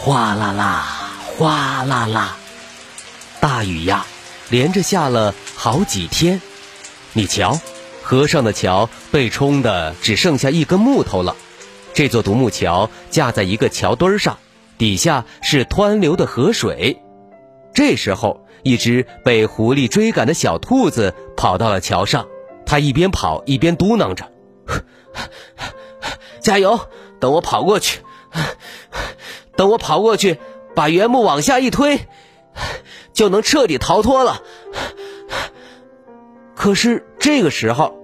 哗啦啦，哗啦啦，大雨呀，连着下了好几天。你瞧，河上的桥被冲的只剩下一根木头了。这座独木桥架在一个桥墩儿上，底下是湍流的河水。这时候，一只被狐狸追赶的小兔子跑到了桥上，它一边跑一边嘟囔着：“加油，等我跑过去。”等我跑过去，把原木往下一推，就能彻底逃脱了。可是这个时候，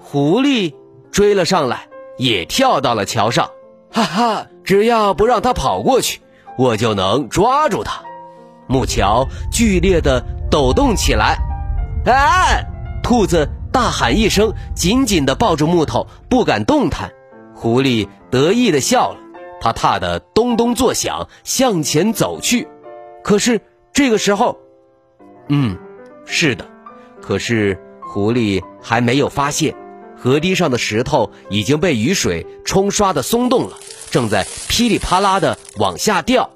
狐狸追了上来，也跳到了桥上。哈哈，只要不让它跑过去，我就能抓住它。木桥剧烈的抖动起来。哎！兔子大喊一声，紧紧的抱住木头，不敢动弹。狐狸得意的笑了。他踏得咚咚作响，向前走去。可是这个时候，嗯，是的，可是狐狸还没有发现，河堤上的石头已经被雨水冲刷的松动了，正在噼里啪啦的往下掉。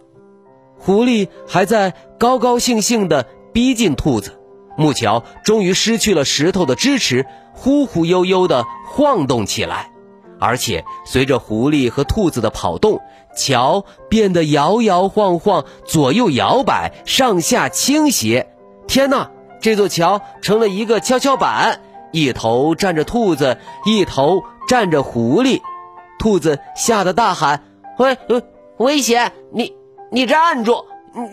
狐狸还在高高兴兴的逼近兔子，木桥终于失去了石头的支持，忽忽悠悠的晃动起来。而且随着狐狸和兔子的跑动，桥变得摇摇晃晃，左右摇摆，上下倾斜。天哪，这座桥成了一个跷跷板，一头站着兔子，一头站着狐狸。兔子吓得大喊：“喂，危险！你你站住！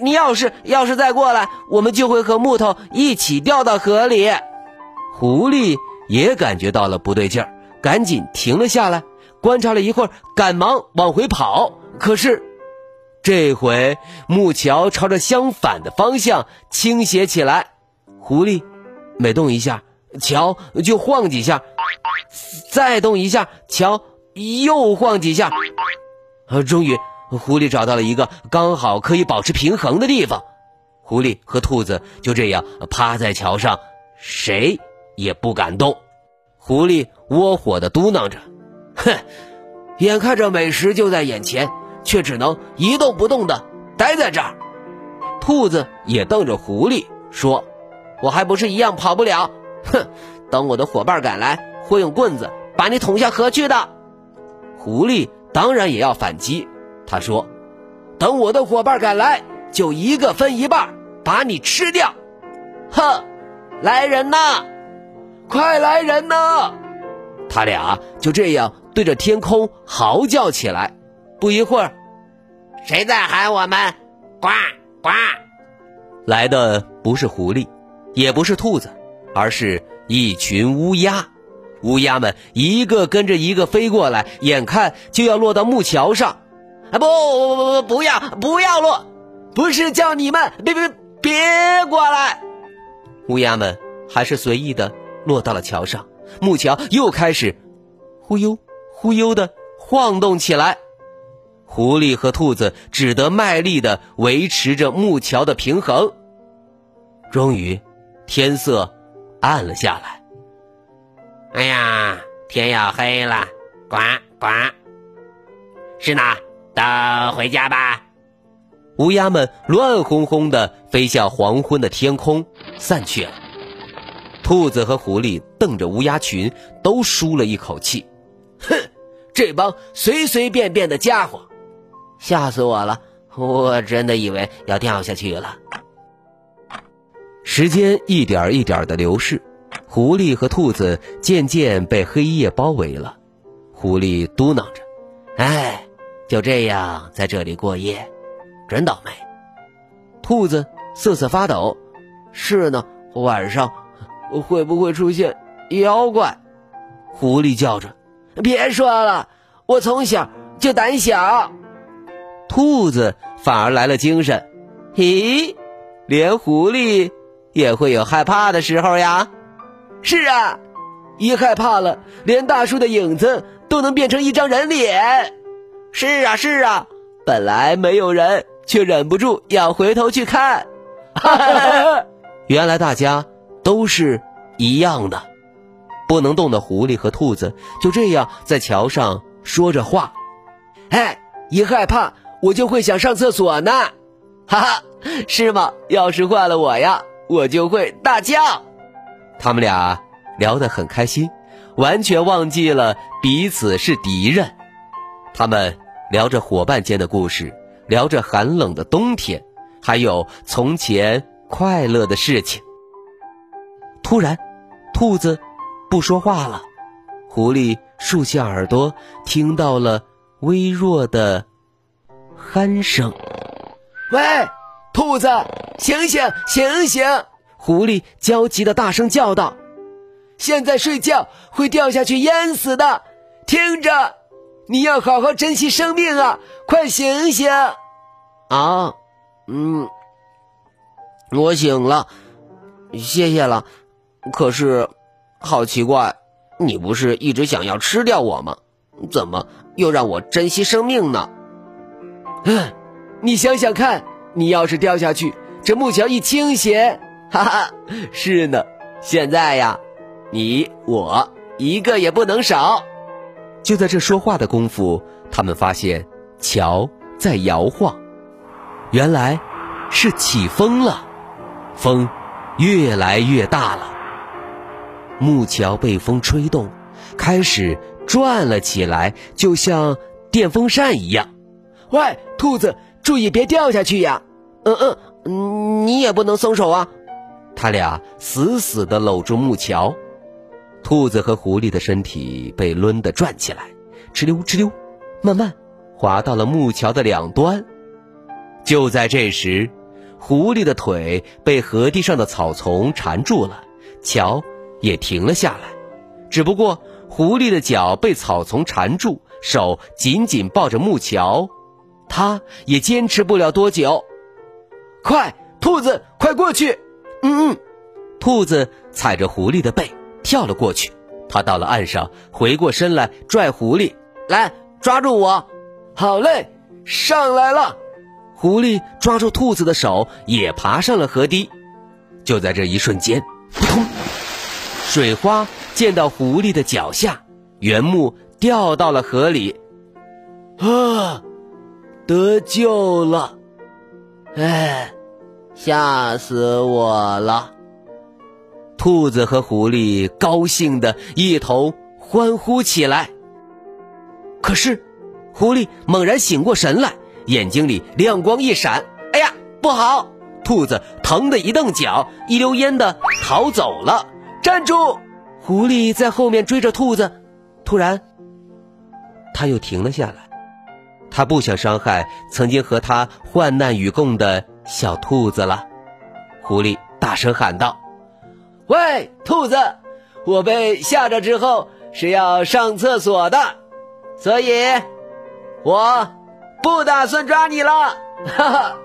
你要是要是再过来，我们就会和木头一起掉到河里。”狐狸也感觉到了不对劲儿。赶紧停了下来，观察了一会儿，赶忙往回跑。可是，这回木桥朝着相反的方向倾斜起来。狐狸每动一下，桥就晃几下；再动一下，桥又晃几下。啊，终于，狐狸找到了一个刚好可以保持平衡的地方。狐狸和兔子就这样趴在桥上，谁也不敢动。狐狸窝火的嘟囔着：“哼，眼看着美食就在眼前，却只能一动不动的待在这儿。”兔子也瞪着狐狸说：“我还不是一样跑不了？哼，等我的伙伴赶来，会用棍子把你捅下河去的。”狐狸当然也要反击，他说：“等我的伙伴赶来，就一个分一半，把你吃掉。”哼，来人呐！快来人呐！他俩就这样对着天空嚎叫起来。不一会儿，谁在喊我们？呱呱！来的不是狐狸，也不是兔子，而是一群乌鸦。乌鸦们一个跟着一个飞过来，眼看就要落到木桥上。啊不不不不不要不要落！不是叫你们别别别过来！乌鸦们还是随意的。落到了桥上，木桥又开始忽悠忽悠的晃动起来。狐狸和兔子只得卖力的维持着木桥的平衡。终于，天色暗了下来。哎呀，天要黑了，呱呱！是呢，都回家吧。乌鸦们乱哄哄的飞向黄昏的天空，散去了。兔子和狐狸瞪着乌鸦群，都舒了一口气。哼，这帮随随便便的家伙，吓死我了！我真的以为要掉下去了。时间一点一点的流逝，狐狸和兔子渐渐被黑夜包围了。狐狸嘟囔着：“哎，就这样在这里过夜，真倒霉。”兔子瑟瑟发抖：“是呢，晚上。”会不会出现妖怪？狐狸叫着：“别说了，我从小就胆小。”兔子反而来了精神：“咦，连狐狸也会有害怕的时候呀？”“是啊，一害怕了，连大树的影子都能变成一张人脸。”“是啊，是啊，本来没有人，却忍不住要回头去看。”哈哈，原来大家都是一样的。不能动的狐狸和兔子就这样在桥上说着话。哎，一害怕我就会想上厕所呢，哈哈，是吗？要是换了我呀，我就会大叫。他们俩聊得很开心，完全忘记了彼此是敌人。他们聊着伙伴间的故事，聊着寒冷的冬天，还有从前快乐的事情。突然，兔子。不说话了，狐狸竖起耳朵，听到了微弱的鼾声。喂，兔子，醒醒，醒醒！狐狸焦急的大声叫道：“现在睡觉会掉下去淹死的，听着，你要好好珍惜生命啊！快醒醒！”啊，嗯，我醒了，谢谢了。可是。好奇怪，你不是一直想要吃掉我吗？怎么又让我珍惜生命呢？嗯，你想想看，你要是掉下去，这木桥一倾斜，哈哈，是呢。现在呀，你我一个也不能少。就在这说话的功夫，他们发现桥在摇晃，原来是起风了，风越来越大了。木桥被风吹动，开始转了起来，就像电风扇一样。喂，兔子，注意别掉下去呀！嗯嗯，你也不能松手啊！他俩死死地搂住木桥，兔子和狐狸的身体被抡得转起来，哧溜哧溜，慢慢滑到了木桥的两端。就在这时，狐狸的腿被河堤上的草丛缠住了，桥。也停了下来，只不过狐狸的脚被草丛缠住，手紧紧抱着木桥，它也坚持不了多久。快，兔子，快过去！嗯嗯，兔子踩着狐狸的背跳了过去。它到了岸上，回过身来拽狐狸：“来，抓住我！”好嘞，上来了。狐狸抓住兔子的手，也爬上了河堤。就在这一瞬间，扑通！水花溅到狐狸的脚下，原木掉到了河里。啊，得救了！哎，吓死我了！兔子和狐狸高兴的一同欢呼起来。可是，狐狸猛然醒过神来，眼睛里亮光一闪。哎呀，不好！兔子疼得一蹬脚，一溜烟的逃走了。站住！狐狸在后面追着兔子，突然，他又停了下来。他不想伤害曾经和他患难与共的小兔子了。狐狸大声喊道：“喂，兔子，我被吓着之后是要上厕所的，所以我不打算抓你了。”哈哈。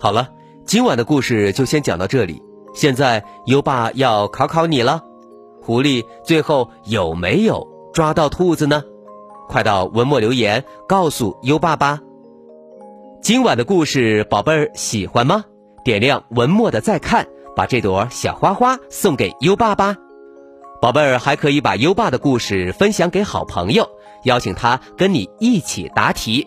好了，今晚的故事就先讲到这里。现在优爸要考考你了，狐狸最后有没有抓到兔子呢？快到文末留言告诉优爸吧。今晚的故事，宝贝儿喜欢吗？点亮文末的再看，把这朵小花花送给优爸吧。宝贝儿还可以把优爸的故事分享给好朋友，邀请他跟你一起答题。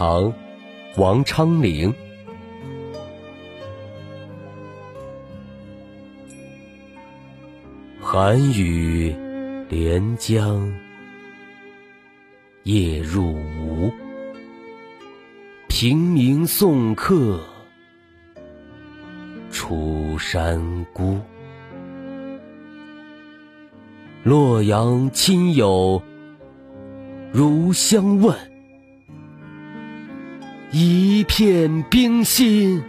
唐，王昌龄。寒雨连江夜入吴，平明送客楚山孤。洛阳亲友如相问，一片冰心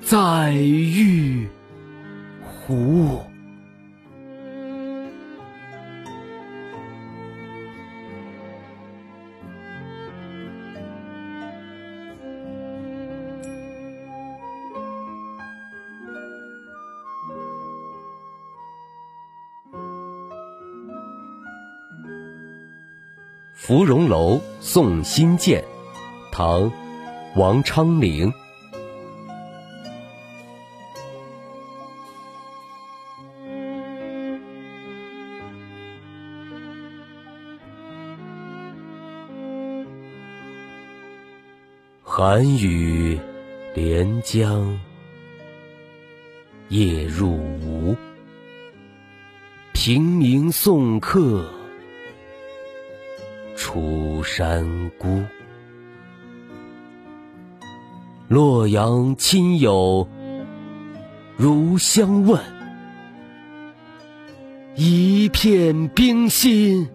在玉壶。芙蓉楼送辛渐，唐·王昌龄。寒雨连江夜入吴，平明送客。出山孤，洛阳亲友如相问，一片冰心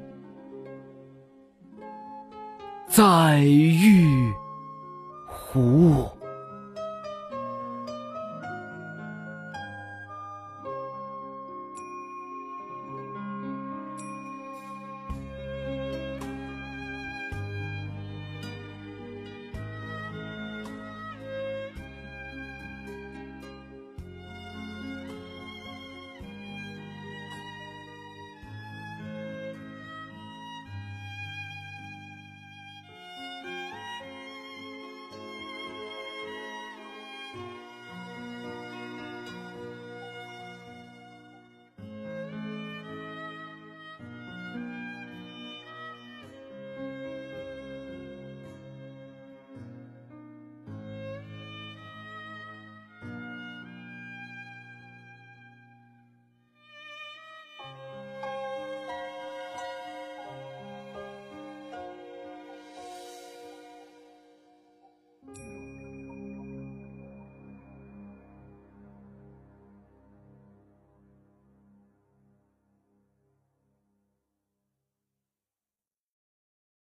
在玉壶。